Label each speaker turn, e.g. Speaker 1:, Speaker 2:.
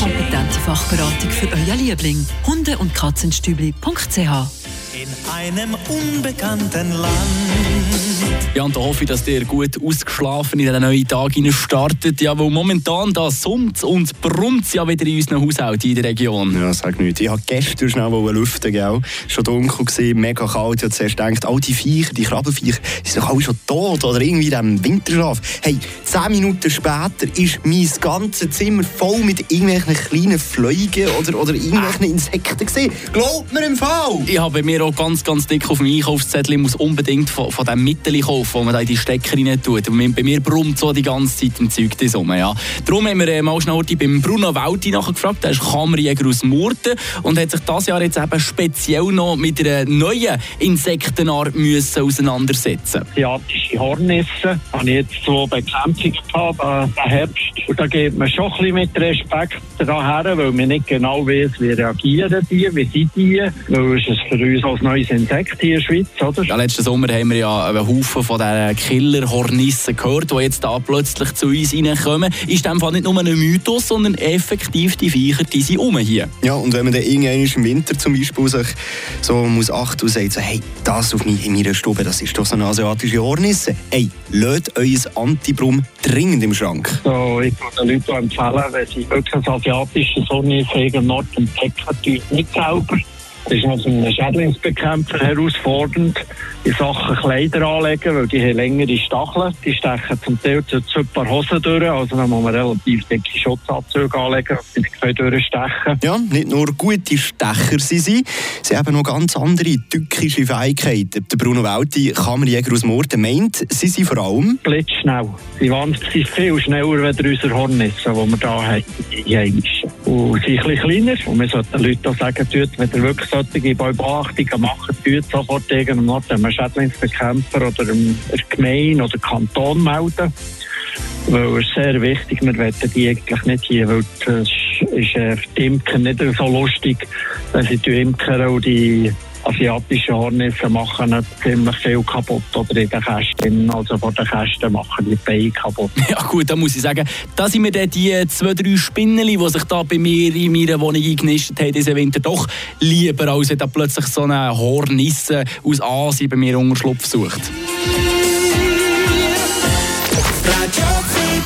Speaker 1: kompetente Fachberatung für euer Liebling. Hunde- und Katzenstübli.ch
Speaker 2: in einem unbekannten Land.
Speaker 3: Ja, und da hoffe ich, dass ihr gut ausgeschlafen in den neuen Tag startet. Ja, weil momentan da summt und brummt ja wieder in unseren Haushalten in der Region.
Speaker 4: Ja, sag nicht. Ich habe gestern schnell lüften, gell? Schon dunkel gesehen, mega kalt. Ich habe zuerst gedacht, all die Viecher, die Krabbenviecher, sind doch alle schon tot oder irgendwie in diesem Winterschlaf. Hey, zehn Minuten später ist mein ganzes Zimmer voll mit irgendwelchen kleinen Fliegen oder, oder irgendwelchen Insekten gesehen. Glaubt mir im Fall!
Speaker 3: Ich habe bei mir auch ganz, ganz dick auf dem Einkaufszettel, ich muss unbedingt von, von diesem Mittel kaufen, wo man da in die Stecker rein tut. Und bei mir brummt so die ganze Zeit im Zeug das rum, ja. Darum haben wir äh, mal schnell beim Bruno Welti nachgefragt, der ist Kammerjäger aus Murten und hat sich das Jahr jetzt eben speziell noch mit einer neuen Insektenart müssen auseinandersetzen
Speaker 5: asiatische Hornisse. Habe ich jetzt so Bekämpfung gehabt, äh, den Herbst. Und da geht man schon ein bisschen mit Respekt daher, weil man nicht genau weiß, wie reagieren die, wie sind die. Weil es ist für uns als neues Insekt hier in der Schweiz, oder?
Speaker 3: Ja, letzten Sommer haben wir ja einen Haufen von diesen Killer-Hornissen gehört, die jetzt da plötzlich zu uns reinkommen. Ist in dem Fall nicht nur ein Mythos, sondern effektiv die Viecher, die sind um hier.
Speaker 4: Ja, und wenn man dann irgendwann im Winter zum Beispiel sich so muss achten und sagt, so, hey, das auf mich in meiner Stube, das ist doch so eine asiatische Hornisse. Hey, lasst euer Antibrum dringend im Schrank.
Speaker 5: So, ich würde den Leuten empfehlen, wenn sie wirklich ein asiatisches Hornisse haben, Nord- und Decken, nicht sauber. Das ist noch ein Schädlingsbekämpfer herausfordernd, in Sachen Kleider anlegen, weil die haben längere Stacheln. Die stechen zum Teil zu ein paar Hosen durch, also dann muss man relativ dicke Schutzanzüge anlegen, dass sie nicht durchstechen
Speaker 4: Ja, nicht nur gute Stecher sind sie, sie haben noch ganz andere tückische Fähigkeiten. Der Bruno Welti, Kammerjäger aus Murten, meint, sie sind vor allem...
Speaker 5: Blitzschnell. Sie sind viel schneller als unsere Hornisse, die wir hier haben, die heimischen. Und sie sind ein kleiner. Und wir sollten den Leuten auch sagen, wenn ihr wirklich solche Beobachtungen macht, tut sofort irgendeinem Ort einem Schädlingsbekämpfer oder einem Gemeinde oder Kanton melden. Weil es sehr wichtig, wir wollen die eigentlich nicht hier, weil das ist äh, für die Imker nicht so lustig, wenn sie die Imker und die asiatischen Hornisse machen ziemlich viel kaputt oder in den Kästen, also von den Kästen machen die Beine kaputt.
Speaker 3: Ja gut, da muss ich sagen, da sind mir dann die zwei, drei Spinnen, die sich da bei mir in meiner Wohnung eingenistet haben diesen Winter, doch lieber, als wenn da plötzlich so eine Hornisse aus Asien bei mir Unterschlupf sucht.